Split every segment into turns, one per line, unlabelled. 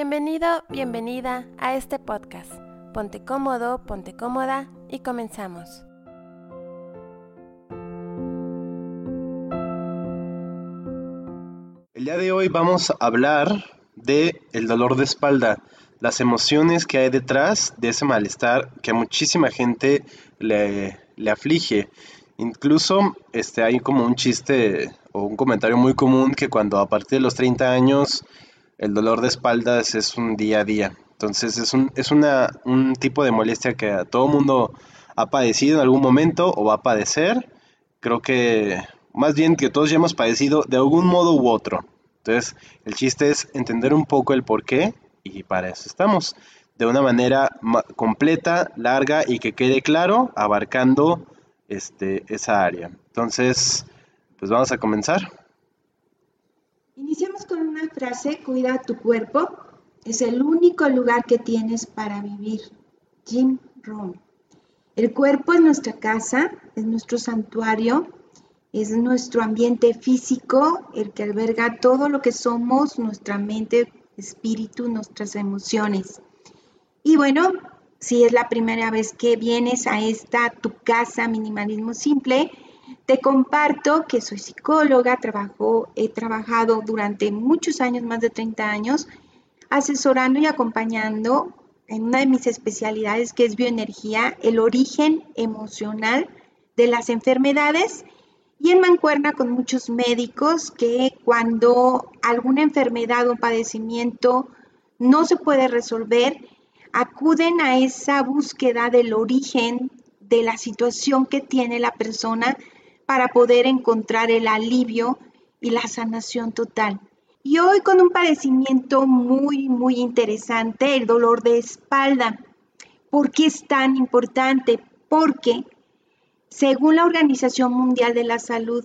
Bienvenido, bienvenida a este podcast. Ponte cómodo, ponte cómoda y comenzamos.
El día de hoy vamos a hablar de el dolor de espalda, las emociones que hay detrás de ese malestar que a muchísima gente le, le aflige. Incluso este, hay como un chiste o un comentario muy común que cuando a partir de los 30 años el dolor de espaldas es un día a día. Entonces es un, es una, un tipo de molestia que a todo mundo ha padecido en algún momento o va a padecer. Creo que más bien que todos ya hemos padecido de algún modo u otro. Entonces el chiste es entender un poco el por qué y para eso estamos. De una manera completa, larga y que quede claro, abarcando este, esa área. Entonces, pues vamos a comenzar.
Iniciamos con una frase, cuida tu cuerpo, es el único lugar que tienes para vivir. Jim Rohn. El cuerpo es nuestra casa, es nuestro santuario, es nuestro ambiente físico, el que alberga todo lo que somos, nuestra mente, espíritu, nuestras emociones. Y bueno, si es la primera vez que vienes a esta tu casa minimalismo simple, te comparto que soy psicóloga, trabajo, he trabajado durante muchos años, más de 30 años, asesorando y acompañando en una de mis especialidades que es bioenergía, el origen emocional de las enfermedades. Y en mancuerna con muchos médicos que cuando alguna enfermedad o padecimiento no se puede resolver, acuden a esa búsqueda del origen de la situación que tiene la persona para poder encontrar el alivio y la sanación total. Y hoy con un padecimiento muy, muy interesante, el dolor de espalda. ¿Por qué es tan importante? Porque, según la Organización Mundial de la Salud,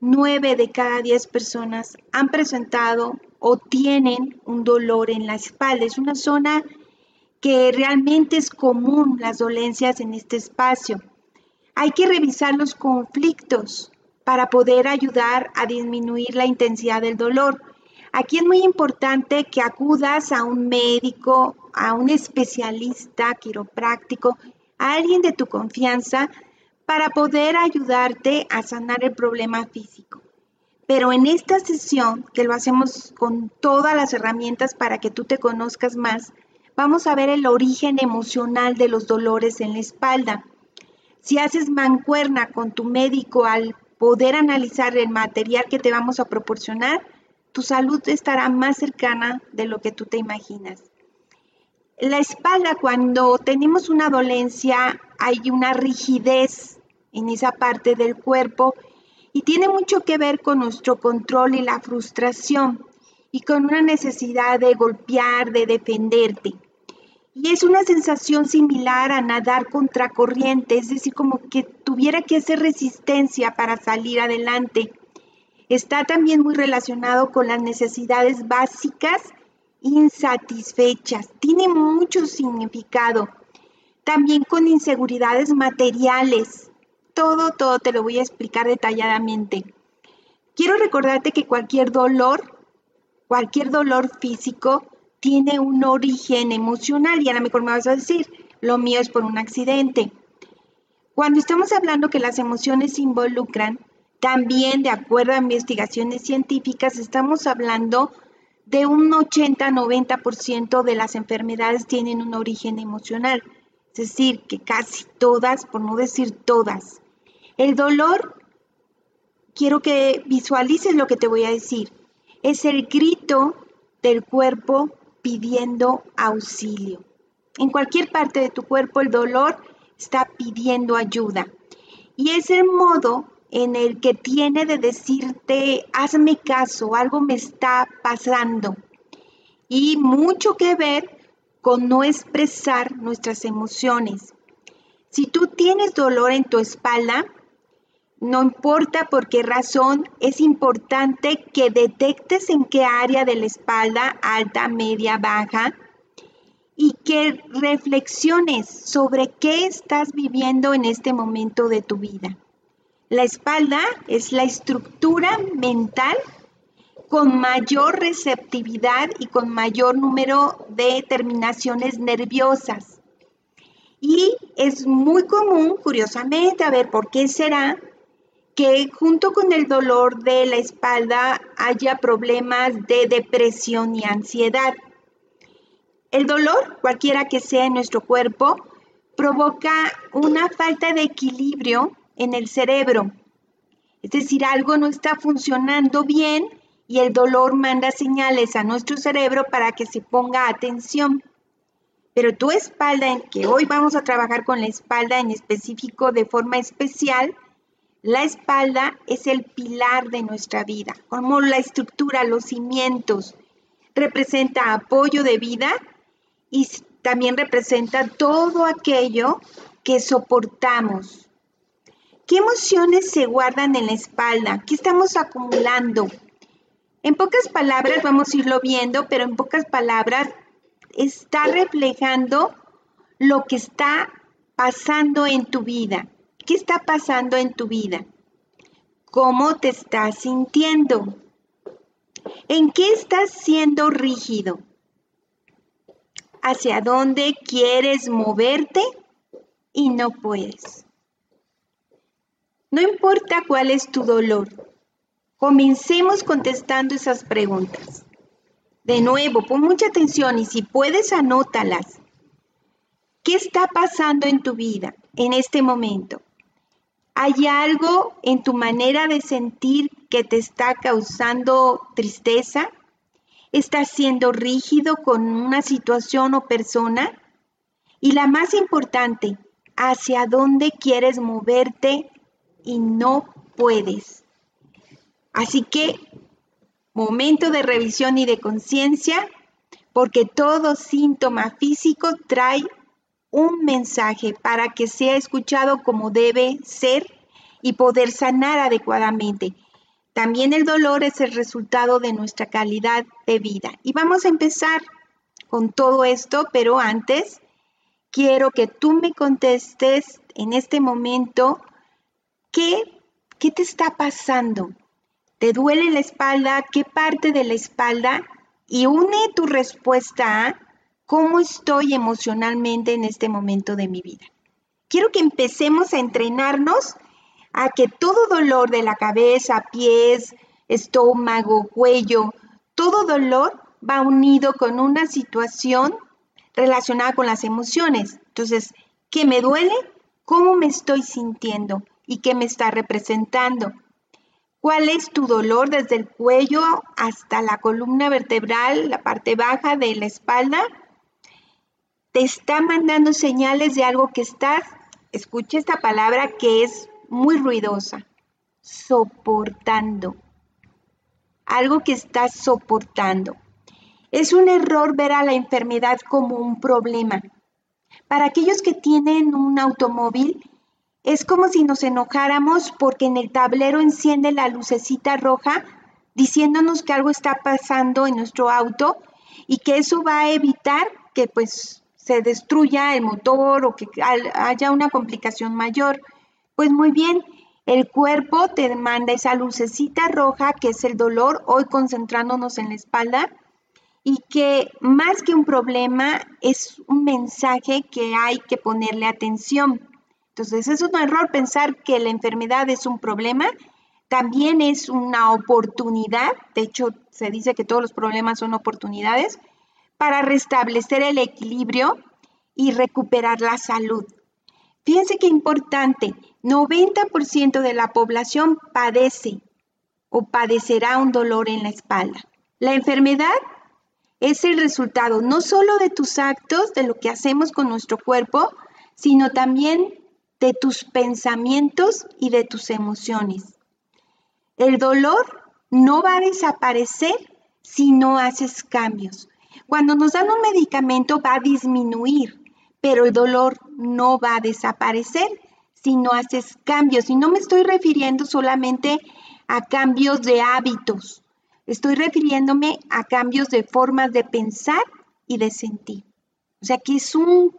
nueve de cada diez personas han presentado o tienen un dolor en la espalda. Es una zona que realmente es común las dolencias en este espacio. Hay que revisar los conflictos para poder ayudar a disminuir la intensidad del dolor. Aquí es muy importante que acudas a un médico, a un especialista quiropráctico, a alguien de tu confianza para poder ayudarte a sanar el problema físico. Pero en esta sesión, que lo hacemos con todas las herramientas para que tú te conozcas más, vamos a ver el origen emocional de los dolores en la espalda. Si haces mancuerna con tu médico al poder analizar el material que te vamos a proporcionar, tu salud estará más cercana de lo que tú te imaginas. La espalda, cuando tenemos una dolencia, hay una rigidez en esa parte del cuerpo y tiene mucho que ver con nuestro control y la frustración y con una necesidad de golpear, de defenderte. Y es una sensación similar a nadar contra corriente, es decir, como que tuviera que hacer resistencia para salir adelante. Está también muy relacionado con las necesidades básicas insatisfechas. Tiene mucho significado. También con inseguridades materiales. Todo, todo te lo voy a explicar detalladamente. Quiero recordarte que cualquier dolor, cualquier dolor físico, tiene un origen emocional y a lo mejor me vas a decir, lo mío es por un accidente. Cuando estamos hablando que las emociones se involucran, también de acuerdo a investigaciones científicas, estamos hablando de un 80-90% de las enfermedades tienen un origen emocional. Es decir, que casi todas, por no decir todas. El dolor, quiero que visualices lo que te voy a decir, es el grito del cuerpo pidiendo auxilio. En cualquier parte de tu cuerpo el dolor está pidiendo ayuda. Y es el modo en el que tiene de decirte, hazme caso, algo me está pasando. Y mucho que ver con no expresar nuestras emociones. Si tú tienes dolor en tu espalda, no importa por qué razón, es importante que detectes en qué área de la espalda, alta, media, baja, y que reflexiones sobre qué estás viviendo en este momento de tu vida. La espalda es la estructura mental con mayor receptividad y con mayor número de terminaciones nerviosas. Y es muy común, curiosamente, a ver por qué será, que junto con el dolor de la espalda haya problemas de depresión y ansiedad. El dolor, cualquiera que sea en nuestro cuerpo, provoca una falta de equilibrio en el cerebro. Es decir, algo no está funcionando bien y el dolor manda señales a nuestro cerebro para que se ponga atención. Pero tu espalda, en que hoy vamos a trabajar con la espalda en específico de forma especial, la espalda es el pilar de nuestra vida, como la estructura, los cimientos, representa apoyo de vida y también representa todo aquello que soportamos. ¿Qué emociones se guardan en la espalda? ¿Qué estamos acumulando? En pocas palabras, vamos a irlo viendo, pero en pocas palabras está reflejando lo que está pasando en tu vida. ¿Qué está pasando en tu vida? ¿Cómo te estás sintiendo? ¿En qué estás siendo rígido? ¿Hacia dónde quieres moverte y no puedes? No importa cuál es tu dolor, Comencemos contestando esas preguntas. De nuevo, pon mucha atención y si puedes, anótalas. ¿Qué está pasando en tu vida en este momento? ¿Hay algo en tu manera de sentir que te está causando tristeza? ¿Estás siendo rígido con una situación o persona? Y la más importante, ¿hacia dónde quieres moverte y no puedes? Así que, momento de revisión y de conciencia, porque todo síntoma físico trae un mensaje para que sea escuchado como debe ser y poder sanar adecuadamente. También el dolor es el resultado de nuestra calidad de vida. Y vamos a empezar con todo esto, pero antes quiero que tú me contestes en este momento qué, qué te está pasando. ¿Te duele la espalda? ¿Qué parte de la espalda? Y une tu respuesta a cómo estoy emocionalmente en este momento de mi vida. Quiero que empecemos a entrenarnos a que todo dolor de la cabeza, pies, estómago, cuello, todo dolor va unido con una situación relacionada con las emociones. Entonces, ¿qué me duele? ¿Cómo me estoy sintiendo? ¿Y qué me está representando? ¿Cuál es tu dolor desde el cuello hasta la columna vertebral, la parte baja de la espalda? Te está mandando señales de algo que estás, escucha esta palabra que es muy ruidosa, soportando. Algo que estás soportando. Es un error ver a la enfermedad como un problema. Para aquellos que tienen un automóvil, es como si nos enojáramos porque en el tablero enciende la lucecita roja diciéndonos que algo está pasando en nuestro auto y que eso va a evitar que pues se destruya el motor o que haya una complicación mayor. Pues muy bien, el cuerpo te manda esa lucecita roja que es el dolor, hoy concentrándonos en la espalda, y que más que un problema es un mensaje que hay que ponerle atención. Entonces es un error pensar que la enfermedad es un problema, también es una oportunidad, de hecho se dice que todos los problemas son oportunidades, para restablecer el equilibrio y recuperar la salud. Fíjense qué importante, 90% de la población padece o padecerá un dolor en la espalda. La enfermedad es el resultado no solo de tus actos, de lo que hacemos con nuestro cuerpo, sino también de tus pensamientos y de tus emociones. El dolor no va a desaparecer si no haces cambios. Cuando nos dan un medicamento va a disminuir, pero el dolor no va a desaparecer si no haces cambios. Y no me estoy refiriendo solamente a cambios de hábitos, estoy refiriéndome a cambios de formas de pensar y de sentir. O sea que es un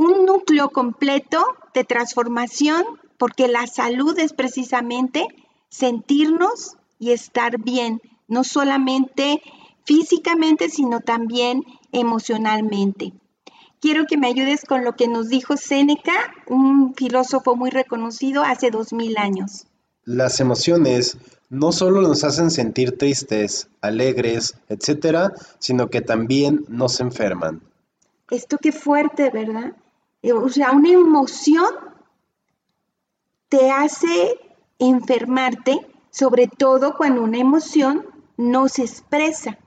un núcleo completo de transformación, porque la salud es precisamente sentirnos y estar bien no solamente físicamente, sino también emocionalmente. Quiero que me ayudes con lo que nos dijo Séneca, un filósofo muy reconocido hace dos mil años.
Las emociones no solo nos hacen sentir tristes, alegres, etcétera, sino que también nos enferman.
Esto qué fuerte, ¿verdad? Eh, o sea, una emoción te hace enfermarte, sobre todo cuando una emoción no se expresa.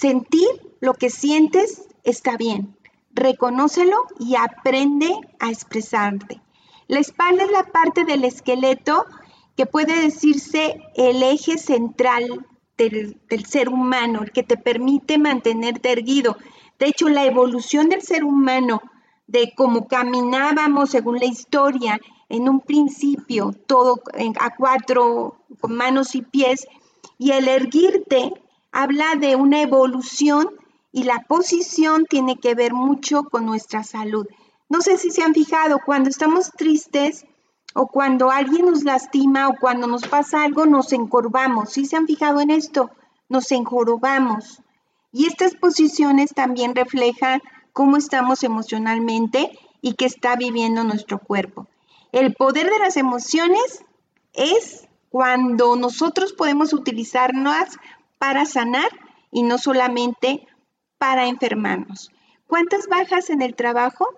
Sentir lo que sientes está bien. Reconócelo y aprende a expresarte. La espalda es la parte del esqueleto que puede decirse el eje central del, ser humano, el que te permite mantenerte erguido. De hecho, la evolución del ser humano, de cómo caminábamos según la historia, en un principio, todo a cuatro, con manos y pies, y el erguirte habla de una evolución y la posición tiene que ver mucho con nuestra salud. No sé si se han fijado, cuando estamos tristes o cuando alguien nos lastima o cuando nos pasa algo, nos encorvamos. ¿Sí se han fijado en esto? Nos enjorobamos. Y estas posiciones también reflejan cómo estamos emocionalmente y qué está viviendo nuestro cuerpo. El poder de las emociones es cuando nosotros podemos utilizarlas para sanar y no solamente para enfermarnos. ¿Cuántas bajas en el trabajo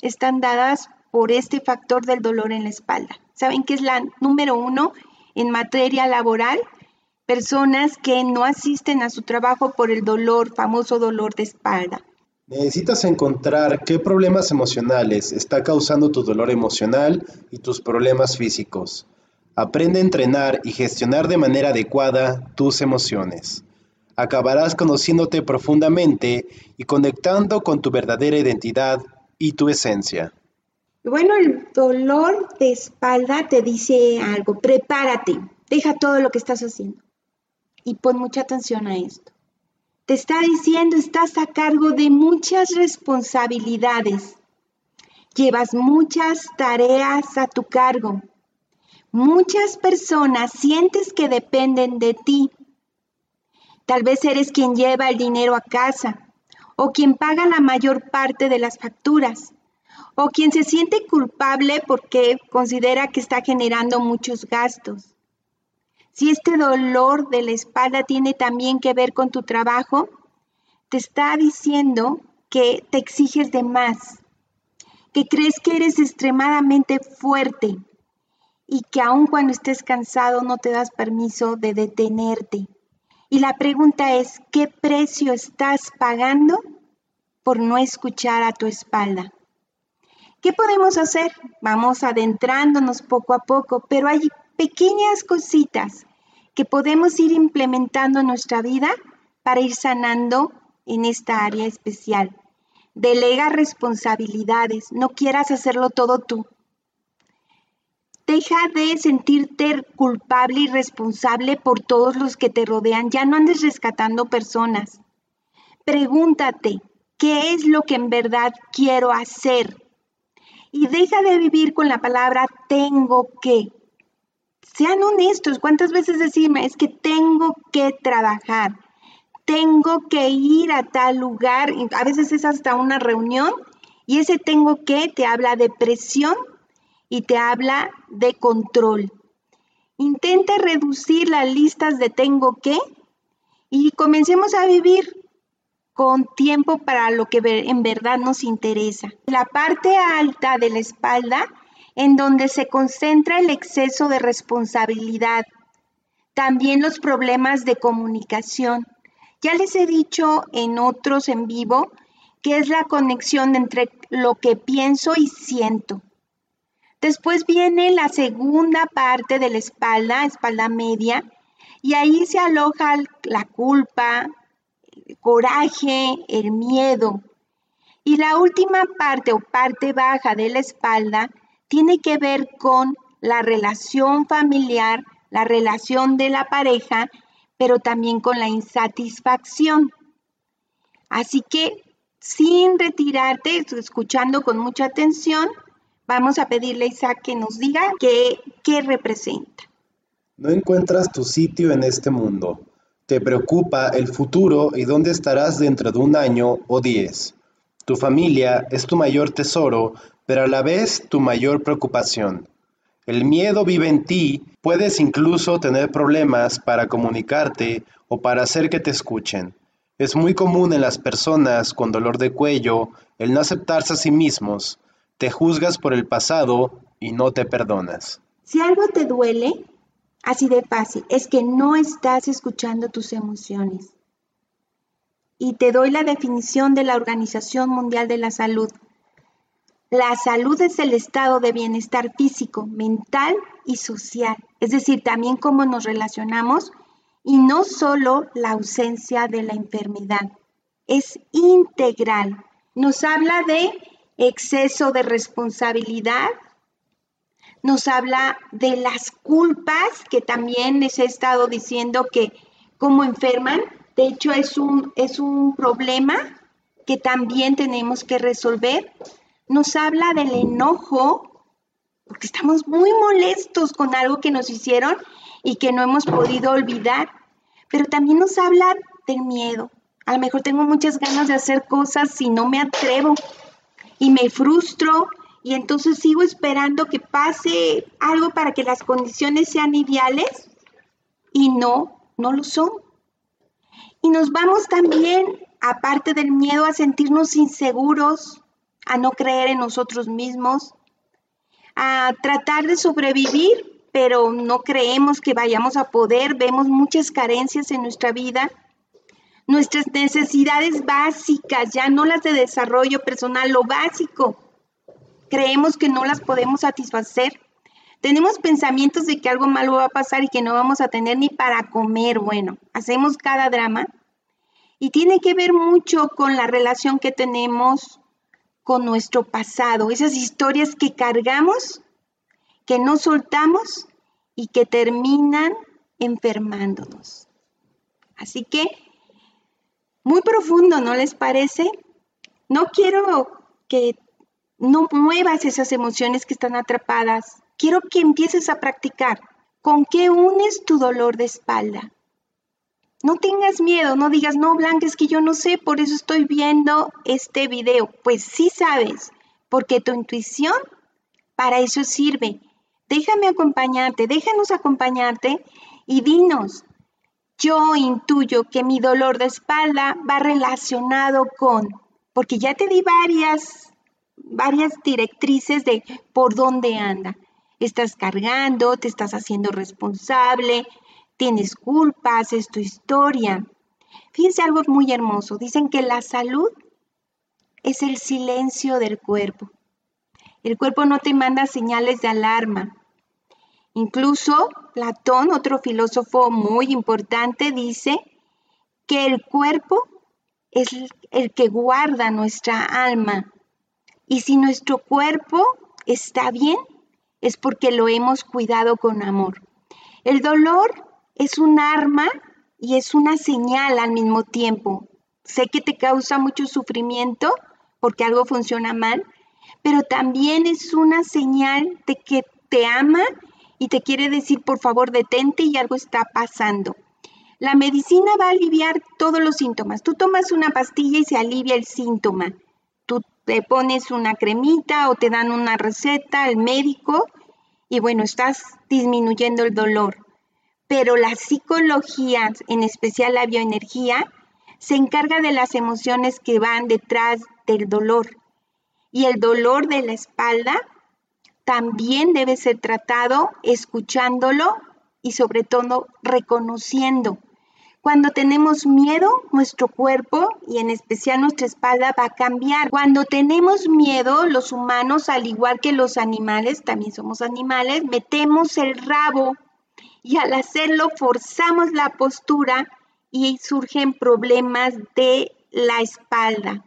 están dadas por este factor del dolor en la espalda? ¿Saben que es la número uno en materia laboral? Personas que no asisten a su trabajo por el dolor, famoso dolor de espalda.
Necesitas encontrar qué problemas emocionales está causando tu dolor emocional y tus problemas físicos. Aprende a entrenar y gestionar de manera adecuada tus emociones. Acabarás conociéndote profundamente y conectando con tu verdadera identidad y tu esencia.
Bueno, el dolor de espalda te dice algo, prepárate, deja todo lo que estás haciendo y pon mucha atención a esto. Te está diciendo, estás a cargo de muchas responsabilidades, llevas muchas tareas a tu cargo Muchas personas sientes que dependen de ti. Tal vez eres quien lleva el dinero a casa, o quien paga la mayor parte de las facturas, o quien se siente culpable porque considera que está generando muchos gastos. Si este dolor de la espalda tiene también que ver con tu trabajo, te está diciendo que te exiges de más, que crees que eres extremadamente fuerte, y que aun cuando estés cansado no te das permiso de detenerte. Y la pregunta es, ¿qué precio estás pagando por no escuchar a tu espalda? ¿Qué podemos hacer? Vamos adentrándonos poco a poco, pero hay pequeñas cositas que podemos ir implementando en nuestra vida para ir sanando en esta área especial. Delega responsabilidades, no quieras hacerlo todo tú. Deja de sentirte culpable y responsable por todos los que te rodean. Ya no andes rescatando personas. Pregúntate, ¿qué es lo que en verdad quiero hacer? Y deja de vivir con la palabra tengo que. Sean honestos. ¿Cuántas veces decirme es que tengo que trabajar? Tengo que ir a tal lugar. A veces es hasta una reunión y ese tengo que te habla de presión y te habla de control. Intenta reducir las listas de tengo que y comencemos a vivir con tiempo para lo que en verdad nos interesa. La parte alta de la espalda en donde se concentra el exceso de responsabilidad, también los problemas de comunicación. Ya les he dicho en otros en vivo que es la conexión entre lo que pienso y siento. Después viene la segunda parte de la espalda, espalda media, y ahí se aloja la culpa, el coraje, el miedo. Y la última parte o parte baja de la espalda tiene que ver con la relación familiar, la relación de la pareja, pero también con la insatisfacción. Así que sin retirarte, escuchando con mucha atención, Vamos a pedirle a Isaac que nos diga qué, qué representa.
No encuentras tu sitio en este mundo. Te preocupa el futuro y dónde estarás dentro de un año o diez. Tu familia es tu mayor tesoro, pero a la vez tu mayor preocupación. El miedo vive en ti, puedes incluso tener problemas para comunicarte o para hacer que te escuchen. Es muy común en las personas con dolor de cuello el no aceptarse a sí mismos. Te juzgas por el pasado y no te perdonas.
Si algo te duele, así de fácil, es que no estás escuchando tus emociones. Y te doy la definición de la Organización Mundial de la Salud. La salud es el estado de bienestar físico, mental y social, es decir, también cómo nos relacionamos y no solo la ausencia de la enfermedad, es integral. Nos habla de exceso de responsabilidad, nos habla de las culpas, que también les he estado diciendo que como enferman, de hecho es un, es un problema que también tenemos que resolver nos habla del enojo, porque estamos muy molestos con algo que nos hicieron y que no hemos podido olvidar, pero también nos habla del miedo. A lo mejor tengo muchas ganas de hacer cosas y no me atrevo y me frustro y entonces sigo esperando que pase algo para que las condiciones sean ideales y no, no lo son. Y nos vamos también, aparte del miedo, a sentirnos inseguros, a no creer en nosotros mismos, a tratar de sobrevivir, pero no creemos que vayamos a poder, vemos muchas carencias en nuestra vida. Nuestras necesidades básicas, ya no las de desarrollo personal, lo básico, creemos que no las podemos satisfacer. Tenemos pensamientos de que algo malo va a pasar y que no vamos a tener ni para comer. Bueno, hacemos cada drama y tiene que ver mucho con la relación que tenemos con nuestro pasado, esas historias que cargamos, que no soltamos y que terminan enfermándonos. Así que, muy profundo, ¿no les parece? No quiero que no muevas esas emociones que están atrapadas. Quiero que empieces a practicar. ¿Con qué unes tu dolor de espalda? No tengas miedo, no digas, no, Blanca, es que yo no sé, por eso estoy viendo este video. Pues sí sabes, porque tu intuición para eso sirve. Déjame acompañarte, déjanos acompañarte y dinos, yo intuyo que mi dolor de espalda va relacionado con, porque ya te di varias, varias directrices de por dónde anda. Estás cargando, te estás haciendo responsable, tienes culpas, es tu historia. Fíjense algo muy hermoso. Dicen que la salud es el silencio del cuerpo. El cuerpo no te manda señales de alarma. Incluso Platón, otro filósofo muy importante, dice que el cuerpo es el que guarda nuestra alma. Y si nuestro cuerpo está bien, es porque lo hemos cuidado con amor. El dolor es un arma y es una señal al mismo tiempo. Sé que te causa mucho sufrimiento porque algo funciona mal, pero también es una señal de que te ama y te quiere decir, por favor, detente y algo está pasando. La medicina va a aliviar todos los síntomas. Tú tomas una pastilla y se alivia el síntoma. Tú te pones una cremita o te dan una receta, el médico, y bueno, estás disminuyendo el dolor pero la psicología, en especial la bioenergía, se encarga de las emociones que van detrás del dolor. Y el dolor de la espalda también debe ser tratado escuchándolo y sobre todo reconociendo. Cuando tenemos miedo, nuestro cuerpo y en especial nuestra espalda va a cambiar. Cuando tenemos miedo, los humanos, al igual que los animales, también somos animales, metemos el rabo y al hacerlo forzamos la postura y surgen problemas de la espalda,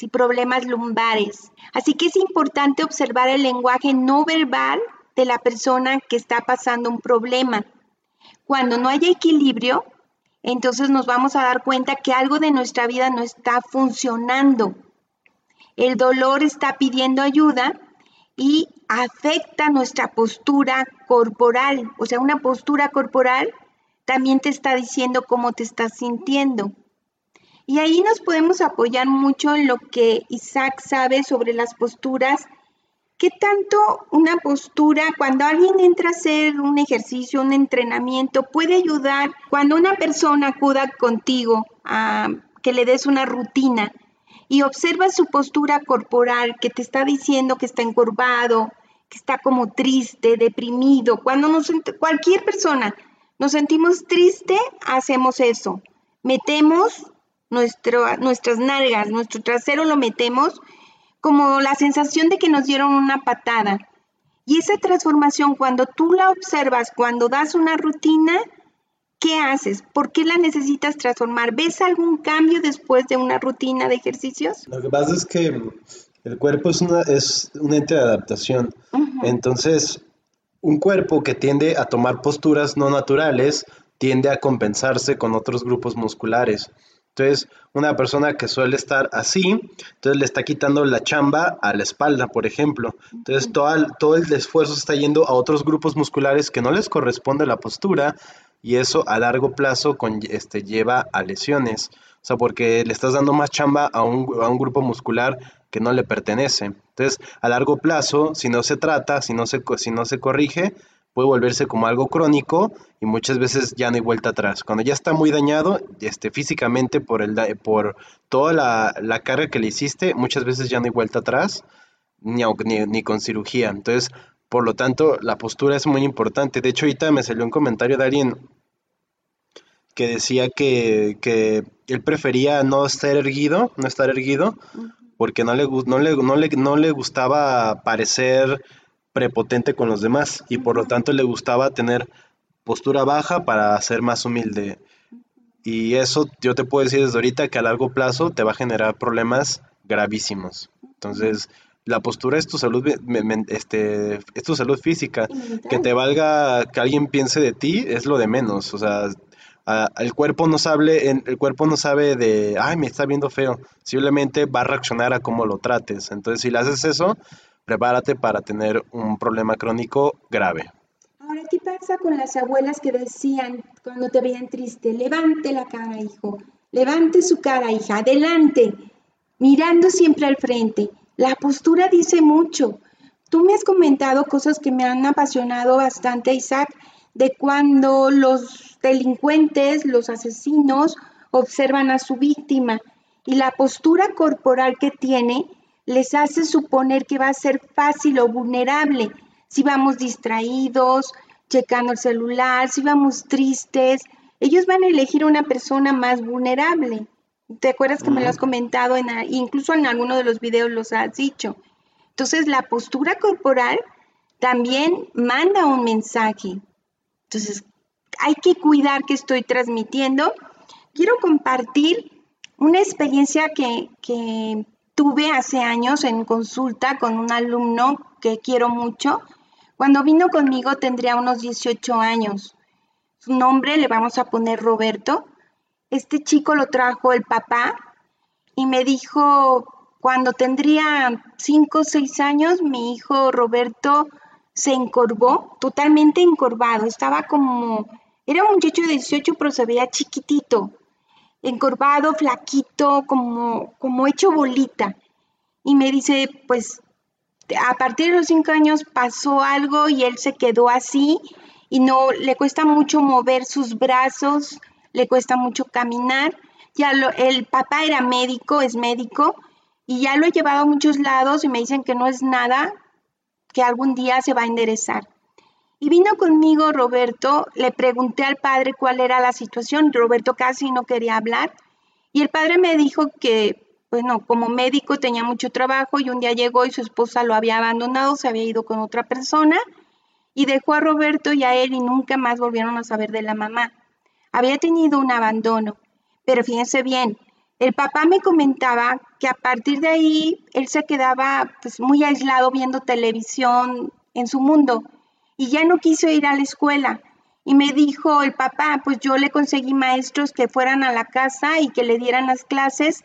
sí, problemas lumbares. Así que es importante observar el lenguaje no verbal de la persona que está pasando un problema. Cuando no hay equilibrio, entonces nos vamos a dar cuenta que algo de nuestra vida no está funcionando. El dolor está pidiendo ayuda y afecta nuestra postura corporal. O sea, una postura corporal también te está diciendo cómo te estás sintiendo. Y ahí nos podemos apoyar mucho en lo que Isaac sabe sobre las posturas. ¿Qué tanto una postura, cuando alguien entra a hacer un ejercicio, un entrenamiento, puede ayudar cuando una persona acuda contigo a que le des una rutina y observa su postura corporal que te está diciendo que está encorvado, que está como triste, deprimido? Cuando nos, cualquier persona nos sentimos triste, hacemos eso. Metemos nuestras nalgas, nuestro trasero lo metemos como la sensación de que nos dieron una patada. Y esa transformación, cuando tú la observas, cuando das una rutina, ¿qué haces? ¿Por qué la necesitas transformar? ¿Ves algún cambio después de una rutina de ejercicios?
Lo que pasa es que el cuerpo es, una, es un ente de adaptación. Entonces, un cuerpo que tiende a tomar posturas no naturales tiende a compensarse con otros grupos musculares. Entonces, una persona que suele estar así, entonces le está quitando la chamba a la espalda, por ejemplo. Entonces, todo el, todo el esfuerzo está yendo a otros grupos musculares que no les corresponde la postura y eso a largo plazo con, este, lleva a lesiones. O sea, porque le estás dando más chamba a un, a un grupo muscular que no le pertenece. Entonces, a largo plazo, si no se trata, si no se, si no se corrige, puede volverse como algo crónico y muchas veces ya no hay vuelta atrás. Cuando ya está muy dañado este, físicamente por, el, por toda la, carga que le hiciste, muchas veces ya no hay vuelta atrás, ni, ni, con cirugía. Entonces, por lo tanto, la postura es muy importante. De hecho, ahorita me salió un comentario de alguien que decía que, que él prefería no estar erguido, no estar erguido, porque no le, no le, no le, no le gustaba parecer prepotente con los demás y por lo tanto le gustaba tener postura baja para ser más humilde. Y eso yo te puedo decir desde ahorita que a largo plazo te va a generar problemas gravísimos. Entonces, la postura es tu salud, este, es tu salud física. Que te valga que alguien piense de ti es lo de menos. O sea, el cuerpo no sabe, el cuerpo no sabe de, ay, me está viendo feo. Simplemente va a reaccionar a cómo lo trates. Entonces, si le haces eso, prepárate para tener un problema crónico grave.
Ahora, ¿qué pasa con las abuelas que decían cuando te veían triste? Levante la cara, hijo. Levante su cara, hija. Adelante. Mirando siempre al frente. La postura dice mucho. Tú me has comentado cosas que me han apasionado bastante, Isaac, de cuando los delincuentes, los asesinos, observan a su víctima y la postura corporal que tiene les hace suponer que va a ser fácil o vulnerable si vamos distraídos, checando el celular, si vamos tristes. Ellos van a elegir una persona más vulnerable. ¿Te acuerdas que me lo has comentado? En, incluso en alguno de los videos los has dicho. Entonces, la postura corporal también manda un mensaje. Entonces, hay que cuidar que estoy transmitiendo. Quiero compartir una experiencia que, que tuve hace años en consulta con un alumno que quiero mucho. Cuando vino conmigo tendría unos 18 años. Su nombre le vamos a poner Roberto. Este chico lo trajo el papá y me dijo, cuando tendría 5 o 6 años, mi hijo Roberto se encorvó, totalmente encorvado. Estaba como, era un muchacho de 18, pero se veía chiquitito encorvado, flaquito, como, como hecho bolita. Y me dice, pues a partir de los cinco años pasó algo y él se quedó así y no le cuesta mucho mover sus brazos, le cuesta mucho caminar. Ya lo, el papá era médico, es médico, y ya lo he llevado a muchos lados y me dicen que no es nada, que algún día se va a enderezar. Y vino conmigo Roberto, le pregunté al padre cuál era la situación, Roberto casi no quería hablar, y el padre me dijo que, bueno, como médico tenía mucho trabajo y un día llegó y su esposa lo había abandonado, se había ido con otra persona y dejó a Roberto y a él y nunca más volvieron a saber de la mamá. Había tenido un abandono, pero fíjense bien, el papá me comentaba que a partir de ahí él se quedaba pues muy aislado viendo televisión en su mundo y ya no quiso ir a la escuela. Y me dijo el papá, pues yo le conseguí maestros que fueran a la casa y que le dieran las clases.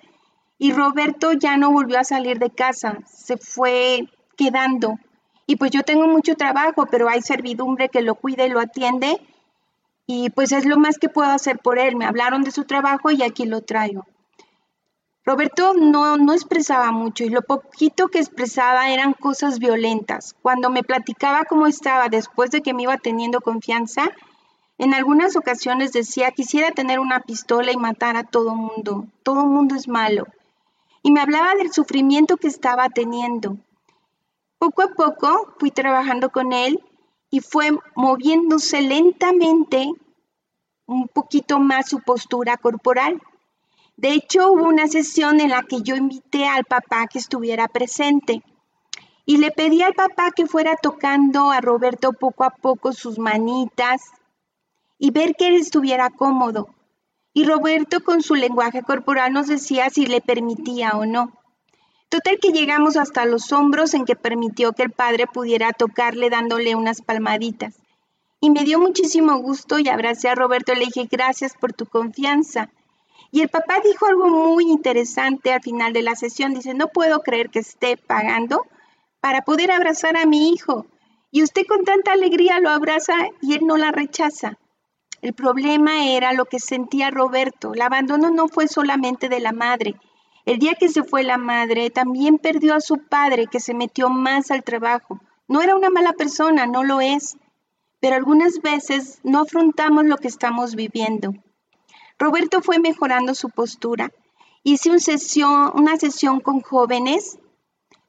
Y Roberto ya no volvió a salir de casa, se fue quedando. Y pues yo tengo mucho trabajo, pero hay servidumbre que lo cuida y lo atiende. y pues es lo más que puedo hacer por él. Me hablaron de su trabajo y aquí lo traigo. Roberto no, no expresaba mucho y lo poquito que expresaba eran cosas violentas. Cuando me platicaba cómo estaba después de que me iba teniendo confianza, en algunas ocasiones decía, quisiera tener una pistola y matar a todo mundo. Todo mundo es malo. Y me hablaba del sufrimiento que estaba teniendo. Poco a poco fui trabajando con él y fue moviéndose lentamente un poquito más su postura corporal. De hecho, hubo una sesión en la que yo invité al papá que estuviera presente y le pedí al papá que fuera tocando a Roberto poco a poco sus manitas y ver que él estuviera cómodo. Y Roberto con su lenguaje corporal nos decía si le permitía o no. Total que llegamos hasta los hombros en que permitió que el padre pudiera tocarle dándole unas palmaditas. Y me dio muchísimo gusto y abracé a Roberto y le dije gracias por tu confianza. Y el papá dijo algo muy interesante al final de la sesión. Dice, no puedo creer que esté pagando para poder abrazar a mi hijo. Y usted con tanta alegría lo abraza y él no la rechaza. El problema era lo que sentía Roberto. El abandono no fue solamente de la madre. El día que se fue la madre, también perdió a su padre, que se metió más al trabajo. No era una mala persona, no lo es. Pero algunas veces no afrontamos lo que estamos viviendo. Roberto fue mejorando su postura. Hice una sesión, con jóvenes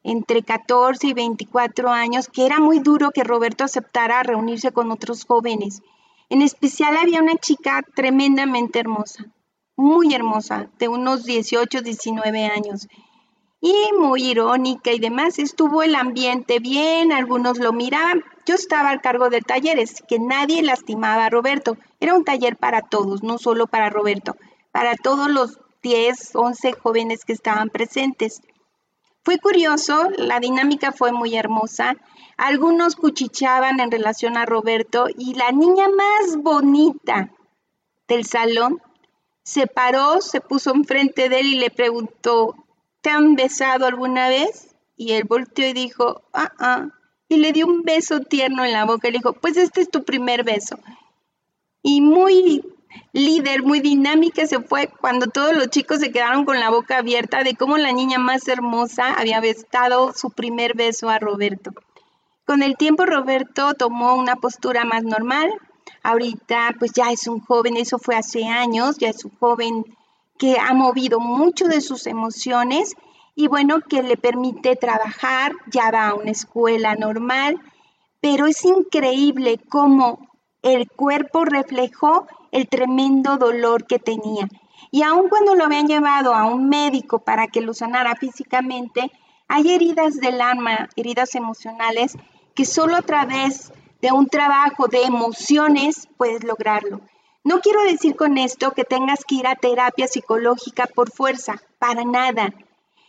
entre 14 y 24 años, que era muy duro que Roberto aceptara reunirse con otros jóvenes. En especial había una chica tremendamente hermosa, muy hermosa, de unos 18, 19 años, y muy irónica y demás. Estuvo el ambiente bien, algunos lo miraban. Yo estaba al cargo de talleres, que nadie lastimaba a Roberto. Era un taller para todos, no solo para Roberto, para todos los 10, 11 jóvenes que estaban presentes. Fue curioso, la dinámica fue muy hermosa. Algunos cuchichaban en relación a Roberto y la niña más bonita del salón se paró, se puso enfrente de él y le preguntó, ¿te han besado alguna vez? Y él volteó y dijo, ah, ah, y le dio un beso tierno en la boca y le dijo, pues este es tu primer beso. Y muy líder, muy dinámica se fue cuando todos los chicos se quedaron con la boca abierta de cómo la niña más hermosa había besado su primer beso a Roberto. Con el tiempo Roberto tomó una postura más normal. Ahorita pues ya es un joven, eso fue hace años, ya es un joven que ha movido mucho de sus emociones y bueno, que le permite trabajar, ya va a una escuela normal, pero es increíble cómo el cuerpo reflejó el tremendo dolor que tenía. Y aun cuando lo habían llevado a un médico para que lo sanara físicamente, hay heridas del alma, heridas emocionales, que solo a través de un trabajo de emociones puedes lograrlo. No quiero decir con esto que tengas que ir a terapia psicológica por fuerza, para nada.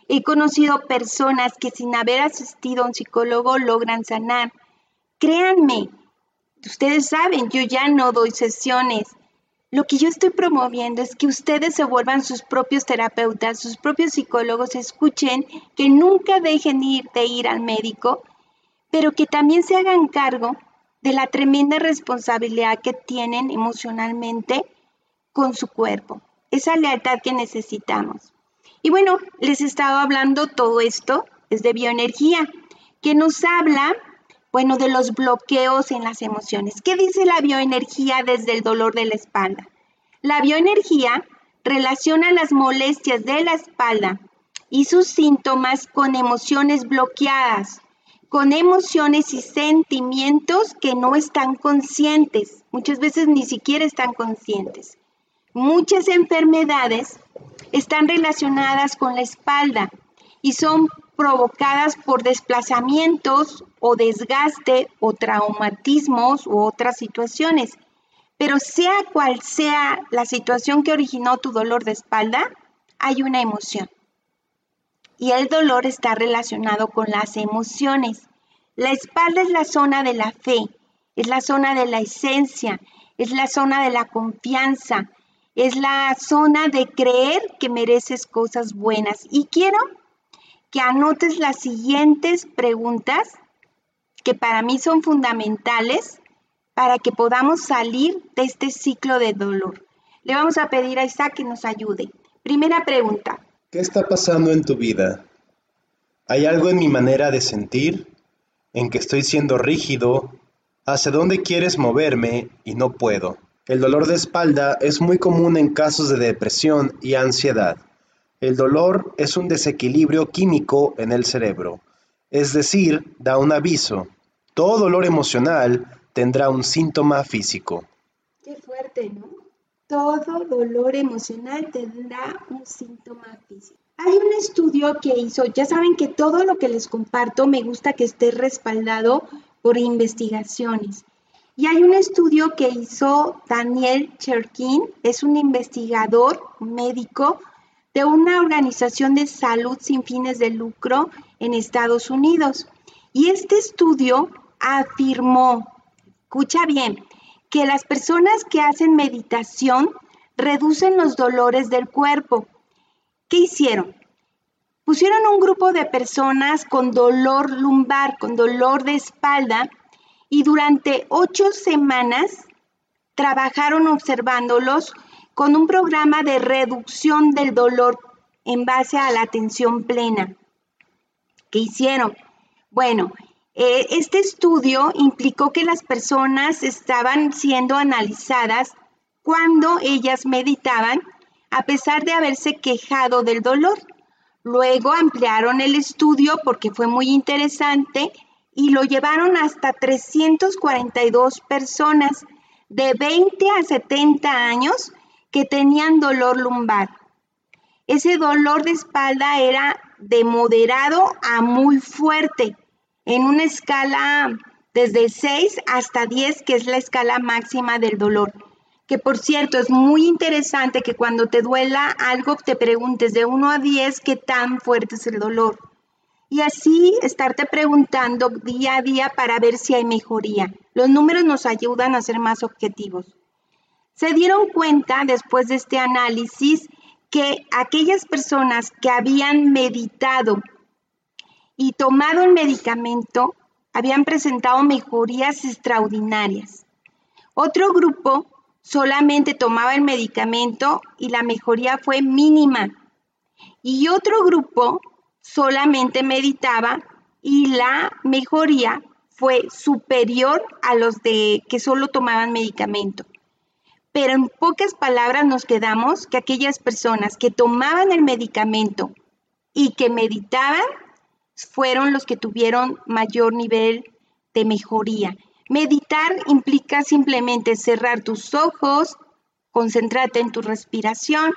He conocido personas que sin haber asistido a un psicólogo logran sanar. Créanme, ustedes saben, yo ya no doy sesiones. Lo que yo estoy promoviendo es que ustedes se vuelvan sus propios terapeutas, sus propios psicólogos, escuchen, que nunca dejen ir de ir al médico, pero que también se hagan cargo de la tremenda responsabilidad que tienen emocionalmente con su cuerpo, esa lealtad que necesitamos. Y bueno, les estaba hablando todo esto, es de bioenergía, que nos habla, bueno, de los bloqueos en las emociones. ¿Qué dice la bioenergía desde el dolor de la espalda? La bioenergía relaciona las molestias de la espalda y sus síntomas con emociones bloqueadas, con emociones y sentimientos que no están conscientes, muchas veces ni siquiera están conscientes. Muchas enfermedades están relacionadas con la espalda y son provocadas por desplazamientos o desgaste o traumatismos u otras situaciones. Pero sea cual sea la situación que originó tu dolor de espalda, hay una emoción. Y el dolor está relacionado con las emociones. La espalda es la zona de la fe, es la zona de la esencia, es la zona de la confianza, es la zona de creer que mereces cosas buenas. Y quiero que anotes las siguientes preguntas que para mí son fundamentales para que podamos salir de este ciclo de dolor. Le vamos a pedir a Isaac que nos ayude. Primera pregunta.
¿Qué está pasando en tu vida? ¿Hay algo en mi manera de sentir? ¿En que estoy siendo rígido? ¿Hacia dónde quieres moverme y no puedo? El dolor de espalda es muy común en casos de depresión y ansiedad. El dolor es un desequilibrio químico en el cerebro, es decir, da un aviso. Todo dolor emocional tendrá un síntoma físico.
Todo dolor emocional tendrá un síntoma físico. Hay un estudio que hizo, ya saben que todo lo que les comparto me gusta que esté respaldado por investigaciones. Y hay un estudio que hizo Daniel Cherkin, es un investigador médico de una organización de salud sin fines de lucro en Estados Unidos. Y este estudio afirmó escucha bien, que las personas que hacen meditación reducen los dolores del cuerpo. ¿Qué hicieron? Pusieron un grupo de personas con dolor lumbar, con dolor de espalda, y durante ocho semanas trabajaron observándolos con un programa de reducción del dolor en base a la atención plena. ¿Qué hicieron? Bueno, este estudio implicó que las personas estaban siendo analizadas cuando ellas meditaban a pesar de haberse quejado del dolor. Luego ampliaron el estudio porque fue muy interesante y lo llevaron hasta 342 personas de 20 a 70 años que tenían dolor lumbar. Ese dolor de espalda era de moderado a muy fuerte en una escala desde 6 hasta 10, que es la escala máxima del dolor. Que por cierto, es muy interesante que cuando te duela algo te preguntes de 1 a 10 qué tan fuerte es el dolor. Y así estarte preguntando día a día para ver si hay mejoría. Los números nos ayudan a ser más objetivos. Se dieron cuenta después de este análisis que aquellas personas que habían meditado y tomado el medicamento habían presentado mejorías extraordinarias. Otro grupo solamente tomaba el medicamento y la mejoría fue mínima. Y otro grupo solamente meditaba y la mejoría fue superior a los de que solo tomaban medicamento. Pero en pocas palabras nos quedamos que aquellas personas que tomaban el medicamento y que meditaban fueron los que tuvieron mayor nivel de mejoría. Meditar implica simplemente cerrar tus ojos, concentrarte en tu respiración.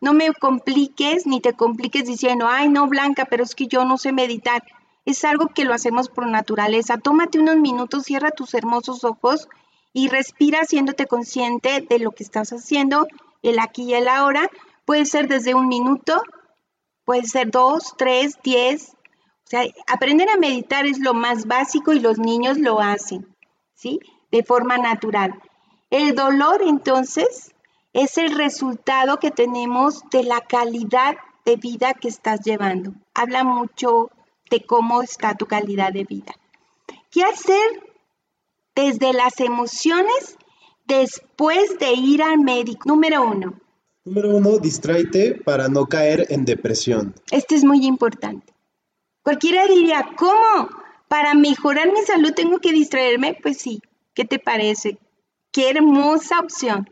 No me compliques ni te compliques diciendo, ay, no, Blanca, pero es que yo no sé meditar. Es algo que lo hacemos por naturaleza. Tómate unos minutos, cierra tus hermosos ojos y respira haciéndote consciente de lo que estás haciendo, el aquí y el ahora. Puede ser desde un minuto, puede ser dos, tres, diez, o sea, aprender a meditar es lo más básico y los niños lo hacen, ¿sí? De forma natural. El dolor, entonces, es el resultado que tenemos de la calidad de vida que estás llevando. Habla mucho de cómo está tu calidad de vida. ¿Qué hacer desde las emociones después de ir al médico? Número uno.
Número uno, distráete para no caer en depresión.
Este es muy importante. Cualquiera diría, ¿cómo? Para mejorar mi salud tengo que distraerme. Pues sí, ¿qué te parece? Qué hermosa opción.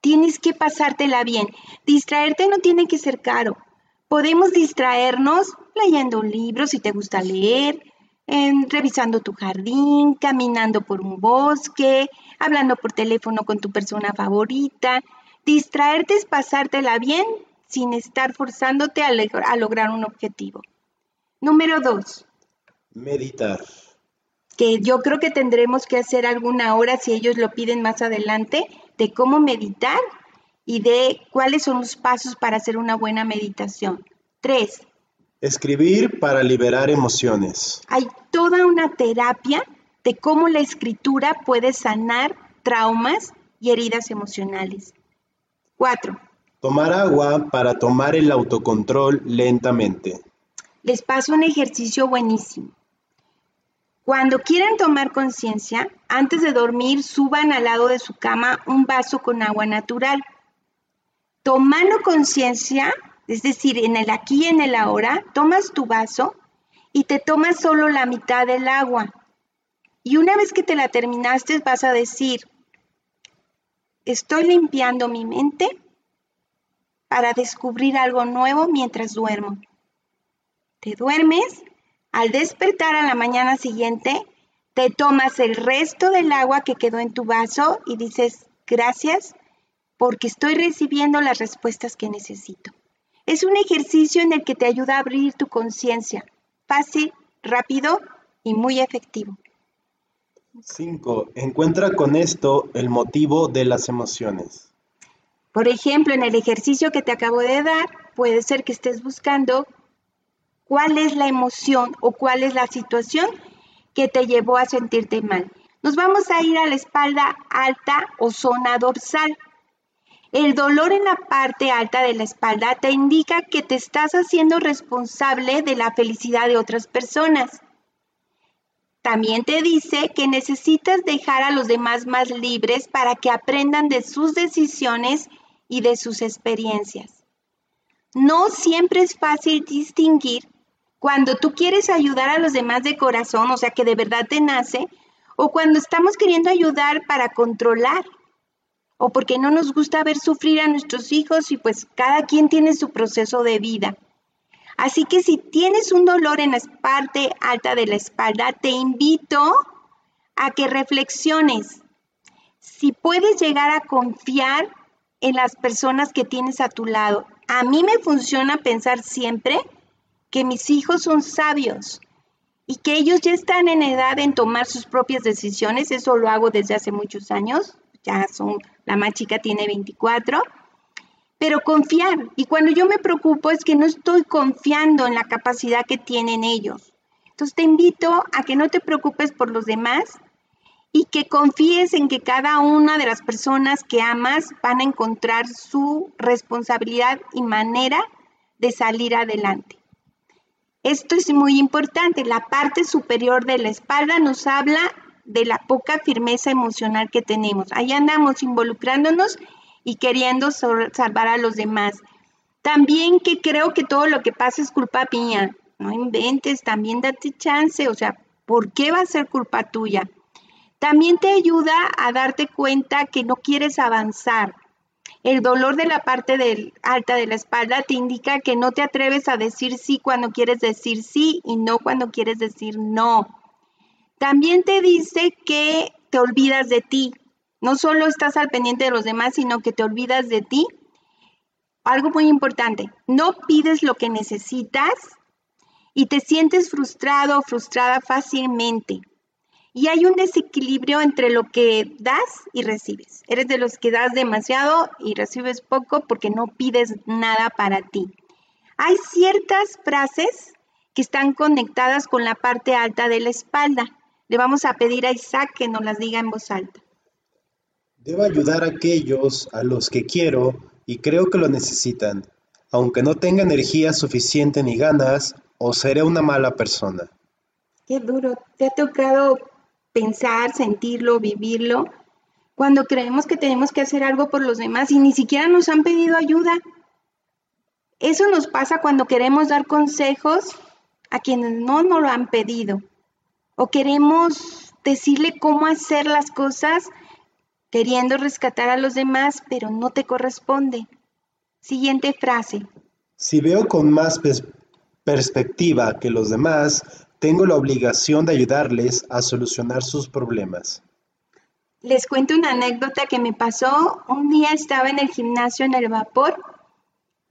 Tienes que pasártela bien. Distraerte no tiene que ser caro. Podemos distraernos leyendo un libro si te gusta leer, revisando tu jardín, caminando por un bosque, hablando por teléfono con tu persona favorita. Distraerte es pasártela bien sin estar forzándote a lograr un objetivo. Número dos.
Meditar.
Que yo creo que tendremos que hacer alguna hora, si ellos lo piden más adelante, de cómo meditar y de cuáles son los pasos para hacer una buena meditación. Tres.
Escribir para liberar emociones.
Hay toda una terapia de cómo la escritura puede sanar traumas y heridas emocionales. Cuatro.
Tomar agua para tomar el autocontrol lentamente
les paso un ejercicio buenísimo. Cuando quieran tomar conciencia, antes de dormir, suban al lado de su cama un vaso con agua natural. Tomando conciencia, es decir, en el aquí y en el ahora, tomas tu vaso y te tomas solo la mitad del agua. Y una vez que te la terminaste, vas a decir, estoy limpiando mi mente para descubrir algo nuevo mientras duermo. Te duermes al despertar a la mañana siguiente, te tomas el resto del agua que quedó en tu vaso y dices, gracias, porque estoy recibiendo las respuestas que necesito. Es un ejercicio en el que te ayuda a abrir tu conciencia. Fácil, rápido y muy efectivo.
5. Encuentra con esto el motivo de las emociones.
Por ejemplo, en el ejercicio que te acabo de dar, puede ser que estés buscando cuál es la emoción o cuál es la situación que te llevó a sentirte mal. Nos vamos a ir a la espalda alta o zona dorsal. El dolor en la parte alta de la espalda te indica que te estás haciendo responsable de la felicidad de otras personas. También te dice que necesitas dejar a los demás más libres para que aprendan de sus decisiones y de sus experiencias. No siempre es fácil distinguir cuando tú quieres ayudar a los demás de corazón, o sea, que de verdad te nace, o cuando estamos queriendo ayudar para controlar, o porque no nos gusta ver sufrir a nuestros hijos y pues cada quien tiene su proceso de vida. Así que si tienes un dolor en la parte alta de la espalda, te invito a que reflexiones si puedes llegar a confiar en las personas que tienes a tu lado. A mí me funciona pensar siempre que mis hijos son sabios y que ellos ya están en edad en tomar sus propias decisiones. Eso lo hago desde hace muchos años. Ya son, la más chica tiene 24. Pero confiar. Y cuando yo me preocupo es que no estoy confiando en la capacidad que tienen ellos. Entonces te invito a que no te preocupes por los demás y que confíes en que cada una de las personas que amas van a encontrar su responsabilidad y manera de salir adelante. Esto es muy importante. La parte superior de la espalda nos habla de la poca firmeza emocional que tenemos. Ahí andamos involucrándonos y queriendo salvar a los demás. También que creo que todo lo que pasa es culpa mía. No inventes, también date chance. O sea, ¿por qué va a ser culpa tuya? También te ayuda a darte cuenta que no quieres avanzar, el dolor de la parte alta de la espalda te indica que no te atreves a decir sí cuando quieres decir sí y no cuando quieres decir no. También te dice que te olvidas de ti. No solo estás al pendiente de los demás, sino que te olvidas de ti. Algo muy importante, no pides lo que necesitas y te sientes frustrado o frustrada fácilmente y hay un desequilibrio entre lo que das y recibes. Eres de los que das demasiado y recibes poco porque no pides nada para ti. Hay ciertas frases que están conectadas con la parte alta de la espalda. Le vamos a pedir a Isaac que nos las diga en voz alta.
Debo ayudar a aquellos a los que quiero y creo que lo necesitan, aunque no tenga energía suficiente ni ganas, o seré una mala persona.
Qué duro. ¿Te ha tocado pensar, sentirlo, vivirlo, cuando creemos que tenemos que hacer algo por los demás y ni siquiera nos han pedido ayuda. Eso nos pasa cuando queremos dar consejos a quienes no nos lo han pedido o queremos decirle cómo hacer las cosas queriendo rescatar a los demás, pero no te corresponde. Siguiente frase.
Si veo con más perspectiva que los demás, tengo la obligación de ayudarles a solucionar sus problemas.
Les cuento una anécdota que me pasó. Un día estaba en el gimnasio en el vapor.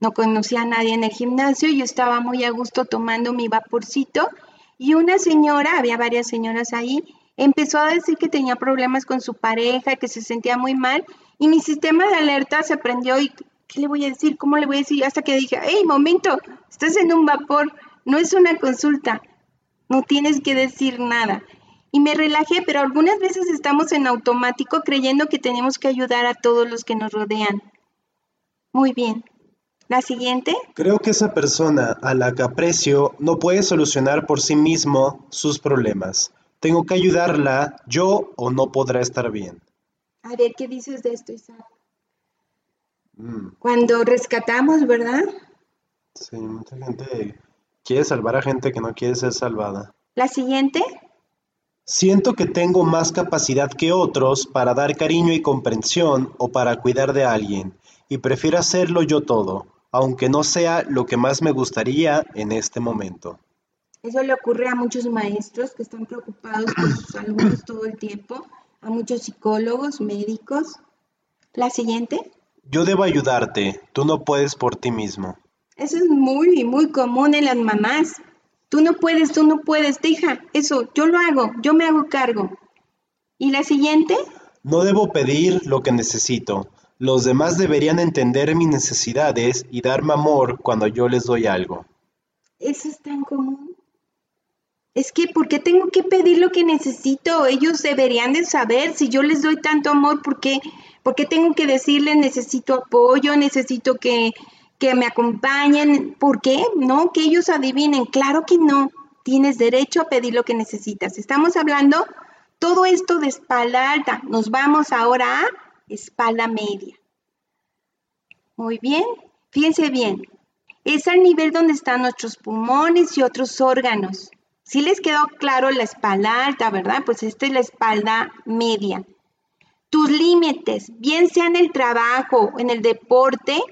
No conocía a nadie en el gimnasio. Yo estaba muy a gusto tomando mi vaporcito. Y una señora, había varias señoras ahí, empezó a decir que tenía problemas con su pareja, que se sentía muy mal. Y mi sistema de alerta se prendió y ¿qué le voy a decir? ¿Cómo le voy a decir? Hasta que dije, hey, momento, estás en un vapor, no es una consulta no tienes que decir nada. Y me relajé, pero algunas veces estamos en automático creyendo que tenemos que ayudar a todos los que nos rodean. Muy bien. La siguiente.
Creo que esa persona a la que aprecio no puede solucionar por sí mismo sus problemas. Tengo que ayudarla yo o no podrá estar bien.
A ver, ¿qué dices de esto, Isaac?
Mm,
Cuando rescatamos, ¿verdad?
sí, mucha gente quiere salvar a gente que no quiere ser salvada.
La siguiente,
Siento que tengo más capacidad que otros para dar cariño y comprensión o para cuidar de alguien, y prefiero hacerlo yo todo, aunque no sea lo que más me gustaría en este momento.
eso le ocurre a muchos maestros que están preocupados por sus alumnos todo el tiempo, a muchos psicólogos, médicos. La siguiente,
Yo debo ayudarte, tú no puedes por ti mismo.
Eso es muy, muy común en las mamás. Tú no puedes, tú no puedes, deja, eso, yo lo hago, yo me hago cargo. ¿Y la siguiente?
No debo pedir lo que necesito. Los demás deberían entender mis necesidades y darme amor cuando yo les doy algo.
Eso es tan común. Es que, ¿por qué tengo que pedir lo que necesito? Ellos deberían de saber, si yo les doy tanto amor, ¿por qué, por qué tengo que decirles necesito apoyo, necesito que, que me acompañen? ¿Por qué? No, que ellos adivinen. Claro que no. Tienes derecho a pedir lo que necesitas. Estamos hablando todo esto de espalda alta. Nos vamos ahora a espalda media. Muy bien. Fíjense bien. Es al nivel donde están nuestros pulmones y otros órganos. Si les quedó claro la espalda alta, ¿verdad? Pues esta es la espalda media. Tus límites, bien sea en el trabajo, en el deporte,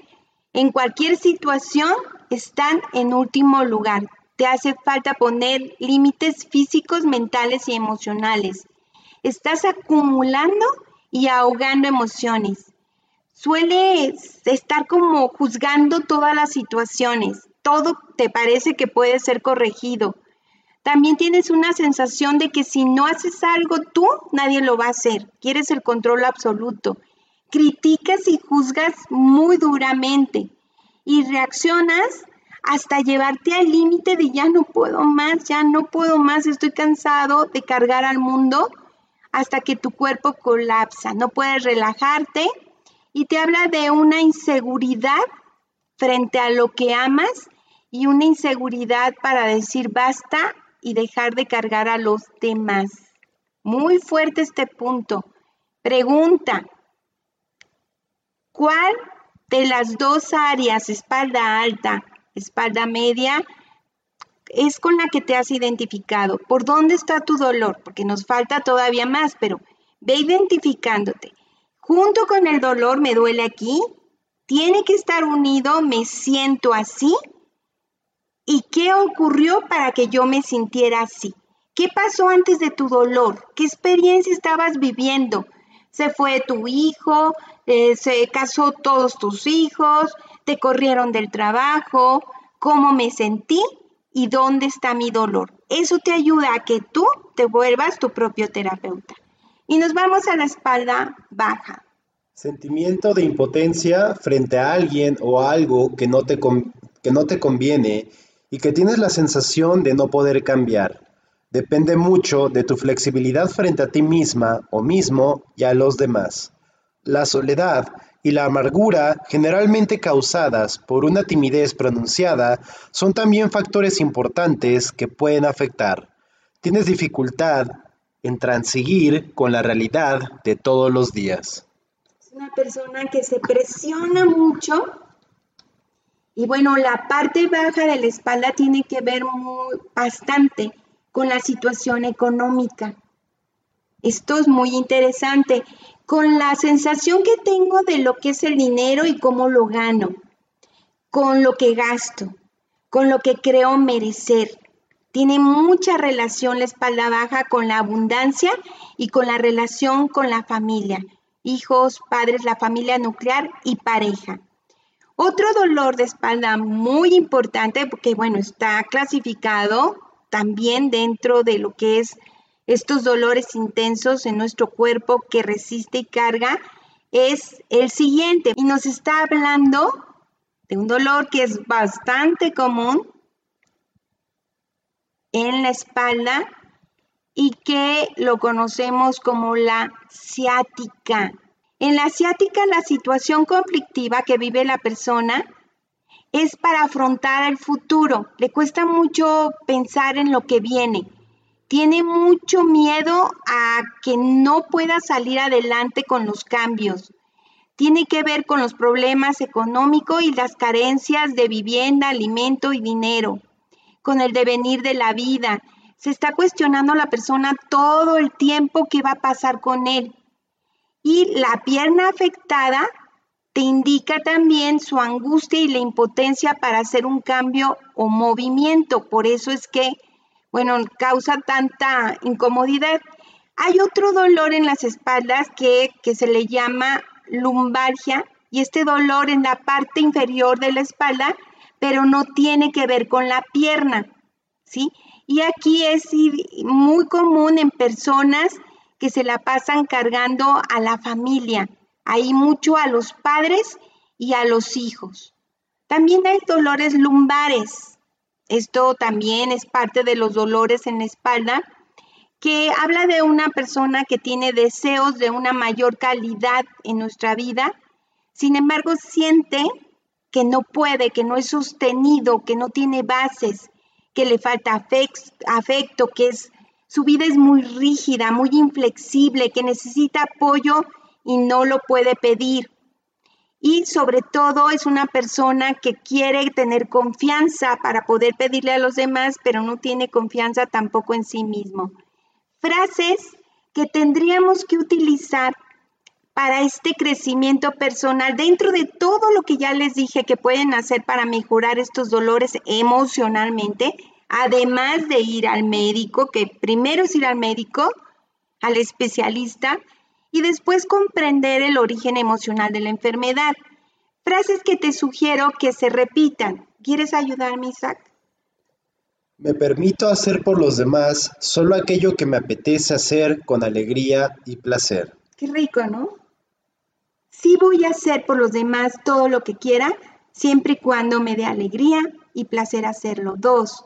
en cualquier situación, están en último lugar. Te hace falta poner límites físicos, mentales y emocionales. Estás acumulando y ahogando emociones. Sueles estar como juzgando todas las situaciones. Todo te parece que puede ser corregido. También tienes una sensación de que si no haces algo tú, nadie lo va a hacer. Quieres el control absoluto. Criticas y juzgas muy duramente y reaccionas hasta llevarte al límite de ya no puedo más, ya no puedo más, estoy cansado de cargar al mundo hasta que tu cuerpo colapsa. No puedes relajarte y te habla de una inseguridad frente a lo que amas y una inseguridad para decir basta y dejar de cargar a los demás. Muy fuerte este punto. Pregunta, ¿cuál de las dos áreas, espalda alta, espalda media, es con la que te has identificado? ¿Por dónde está tu dolor? Porque nos falta todavía más, pero ve identificándote. Junto con el dolor me duele aquí, tiene que estar unido, me siento así. ¿Y qué ocurrió para que yo me sintiera así? ¿Qué pasó antes de tu dolor? ¿Qué experiencia estabas viviendo? ¿Se fue tu hijo? Eh, ¿Se casó todos tus hijos? ¿Te corrieron del trabajo? ¿Cómo me sentí? ¿Y dónde está mi dolor? Eso te ayuda a que tú te vuelvas tu propio terapeuta. Y nos vamos a la espalda baja.
Sentimiento de impotencia frente a alguien o algo que no te, que no te conviene y que tienes la sensación de no poder cambiar. Depende mucho de tu flexibilidad frente a ti misma o mismo y a los demás. La soledad y la amargura, generalmente causadas por una timidez pronunciada, son también factores importantes que pueden afectar. Tienes dificultad en transigir con la realidad de todos los días.
Es una persona que se presiona mucho. Y bueno, la parte baja de la espalda tiene que ver bastante con la situación económica. Esto es muy interesante, con la sensación que tengo de lo que es el dinero y cómo lo gano, con lo que gasto, con lo que creo merecer. Tiene mucha relación la espalda baja con la abundancia y con la relación con la familia, hijos, padres, la familia nuclear y pareja. Otro dolor de espalda muy importante, porque bueno, está clasificado también dentro de lo que es estos dolores intensos en nuestro cuerpo que resiste y carga, es el siguiente. Y nos está hablando de un dolor que es bastante común en la espalda y que lo conocemos como la ciática. En la ciática la situación conflictiva que vive la persona es para afrontar el futuro. Le cuesta mucho pensar en lo que viene. Tiene mucho miedo a que no pueda salir adelante con los cambios. Tiene que ver con los problemas económicos y las carencias de vivienda, alimento y dinero, con el devenir de la vida. Se está cuestionando a la persona todo el tiempo que va a pasar con él. Y la pierna afectada te indica también su angustia y la impotencia para hacer un cambio o movimiento. Por eso es que, bueno, causa tanta incomodidad. Hay otro dolor en las espaldas que, que se le llama lumbalgia y este dolor en la parte inferior de la espalda, pero no tiene que ver con la pierna, ¿sí? Y aquí es muy común en personas que se la pasan cargando a la familia hay mucho a los padres y a los hijos. También hay dolores lumbares. Esto también es parte de los dolores en la espalda, que habla de una persona que tiene deseos de una mayor calidad en nuestra vida, sin embargo siente que no puede, que no es sostenido, que no tiene bases, que le falta afecto, que es, su vida es muy rígida, muy inflexible, que necesita apoyo y no lo puede pedir. Y sobre todo es una persona que quiere tener confianza para poder pedirle a los demás, pero no tiene confianza tampoco en sí mismo. Frases que tendríamos que utilizar para este crecimiento personal dentro de todo lo que ya les dije que pueden hacer para mejorar estos dolores emocionalmente, además de ir al médico, que primero es ir al médico, al especialista, y después comprender el origen emocional de la enfermedad. Frases que te sugiero que se repitan. ¿Quieres ayudarme, Isaac?
Me permito hacer por los demás solo aquello que me apetece hacer con alegría y placer.
Qué rico, ¿no? Sí voy a hacer por los demás todo lo que quiera, siempre y cuando me dé alegría y placer hacerlo. Dos,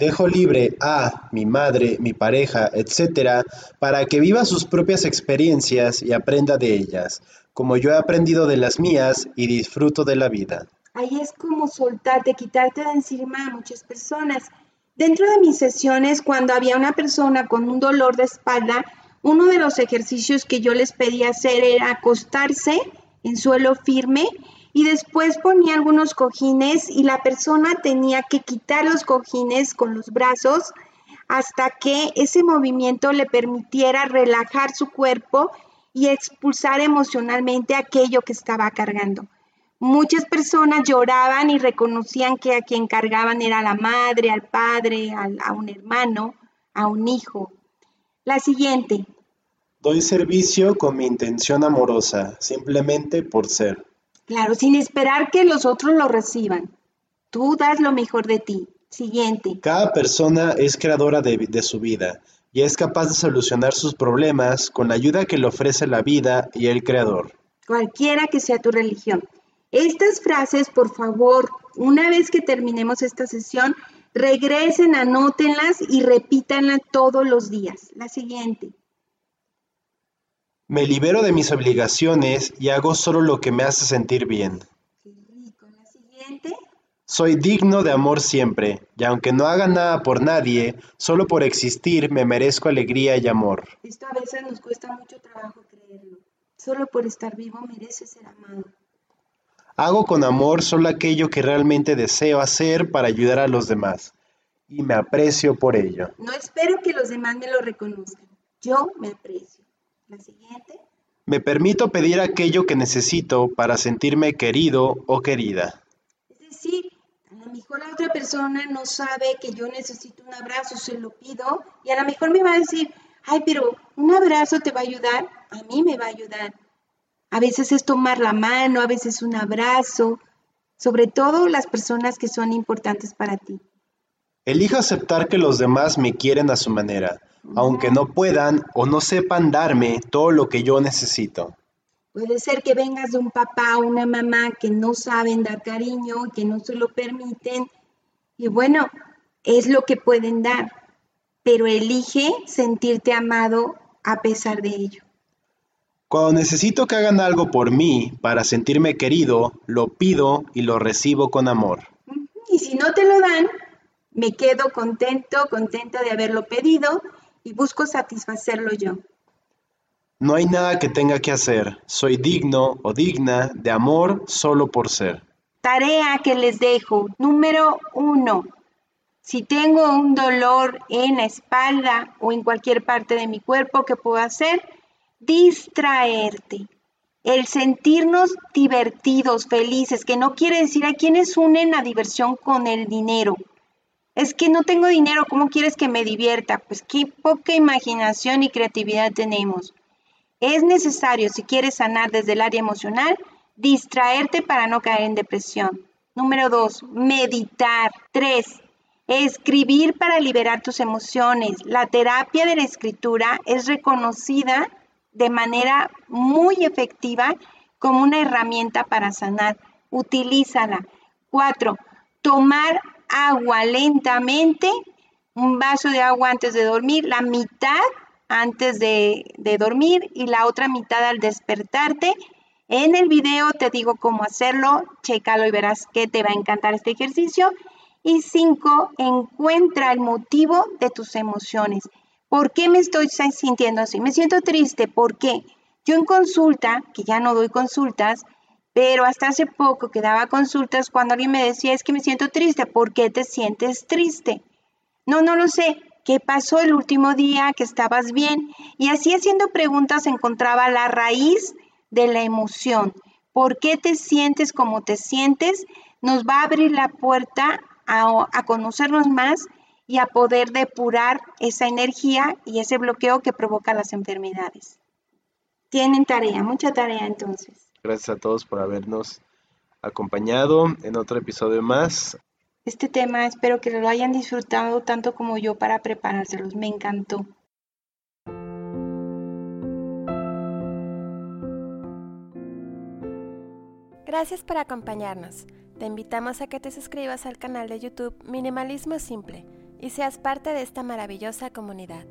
Dejo libre a mi madre, mi pareja, etcétera, para que viva sus propias experiencias y aprenda de ellas, como yo he aprendido de las mías y disfruto de la vida.
Ahí es como soltarte, quitarte de encima a muchas personas. Dentro de mis sesiones, cuando había una persona con un dolor de espalda, uno de los ejercicios que yo les pedía hacer era acostarse en suelo firme y después ponía algunos cojines y la persona tenía que quitar los cojines con los brazos hasta que ese movimiento le permitiera relajar su cuerpo y expulsar emocionalmente aquello que estaba cargando. Muchas personas lloraban y reconocían que a quien cargaban era la madre, al padre, a un hermano, a un hijo. La siguiente.
Doy servicio con mi intención amorosa, simplemente por ser.
Claro, sin esperar que los otros lo reciban. Tú das lo mejor de ti. Siguiente.
Cada persona es creadora de, de, su vida y es capaz de solucionar sus problemas con la ayuda que le ofrece la vida y el creador.
Cualquiera que sea tu religión. Estas frases, por favor, una vez que terminemos esta sesión, regresen, anótenlas y repítanlas todos los días. La siguiente.
Me libero de mis obligaciones y hago solo lo que me hace sentir bien.
Qué rico. La siguiente.
Soy digno de amor siempre, y aunque no haga nada por nadie, solo por existir me merezco alegría y amor.
Esto a veces nos cuesta mucho trabajo creerlo. Solo por estar vivo merece ser amado.
Hago con amor solo aquello que realmente deseo hacer para ayudar a los demás, y me aprecio por ello.
No espero que los demás me lo reconozcan. Yo me aprecio. La siguiente.
Me permito pedir aquello que necesito para sentirme querido o querida.
Es decir, a lo mejor la otra persona no sabe que yo necesito un abrazo, se lo pido, y a lo mejor me va a decir, ay, pero un abrazo te va a ayudar, a mí me va a ayudar. A veces es tomar la mano, a veces un abrazo, sobre todo las personas que son importantes para ti.
Elijo aceptar que los demás me quieren a su manera aunque no puedan o no sepan darme todo lo que yo necesito.
Puede ser que vengas de un papá o una mamá que no saben dar cariño, que no se lo permiten. Y bueno, es lo que pueden dar, pero elige sentirte amado a pesar de ello.
Cuando necesito que hagan algo por mí para sentirme querido, lo pido y lo recibo con amor.
Y si no te lo dan, Me quedo contento, contenta de haberlo pedido y busco satisfacerlo yo.
No hay nada que tenga que hacer. Soy digno o digna de amor solo por ser.
Tarea que les dejo. Número uno. Si tengo un dolor en la espalda o en cualquier parte de mi cuerpo, ¿qué puedo hacer? Distraerte. El sentirnos divertidos, felices, que no quiere decir a quienes unen la diversión con el dinero. Es que no tengo dinero, ¿cómo quieres que me divierta? Pues qué poca imaginación y creatividad tenemos. Es necesario, si quieres sanar desde el área emocional, distraerte para no caer en depresión. Número dos, meditar. Tres, escribir para liberar tus emociones. La terapia de la escritura es reconocida de manera muy efectiva como una herramienta para sanar. Utilízala. Cuatro, tomar agua lentamente, un vaso de agua antes de dormir, la mitad antes de, dormir y la otra mitad al despertarte. En el video te digo cómo hacerlo, chécalo y verás que te va a encantar este ejercicio. Y cinco, encuentra el motivo de tus emociones. ¿Por qué me estoy sintiendo así? Me siento triste. ¿Por qué? Yo en consulta, que ya no doy consultas, pero hasta hace poco que daba consultas cuando alguien me decía, es que me siento triste. ¿Por qué te sientes triste? No, no lo sé qué pasó el último día, que estabas bien. Y así haciendo preguntas encontraba la raíz de la emoción. ¿Por qué te sientes como te sientes? Nos va a abrir la puerta a, a conocernos más y a poder depurar esa energía y ese bloqueo que provoca las enfermedades. Tienen tarea, mucha tarea entonces.
Gracias a todos por habernos acompañado en otro episodio más.
Este tema espero que lo hayan disfrutado tanto como yo para preparárselos. Me encantó.
Gracias por acompañarnos. Te invitamos a que te suscribas al canal de YouTube Minimalismo Simple y seas parte de esta maravillosa comunidad.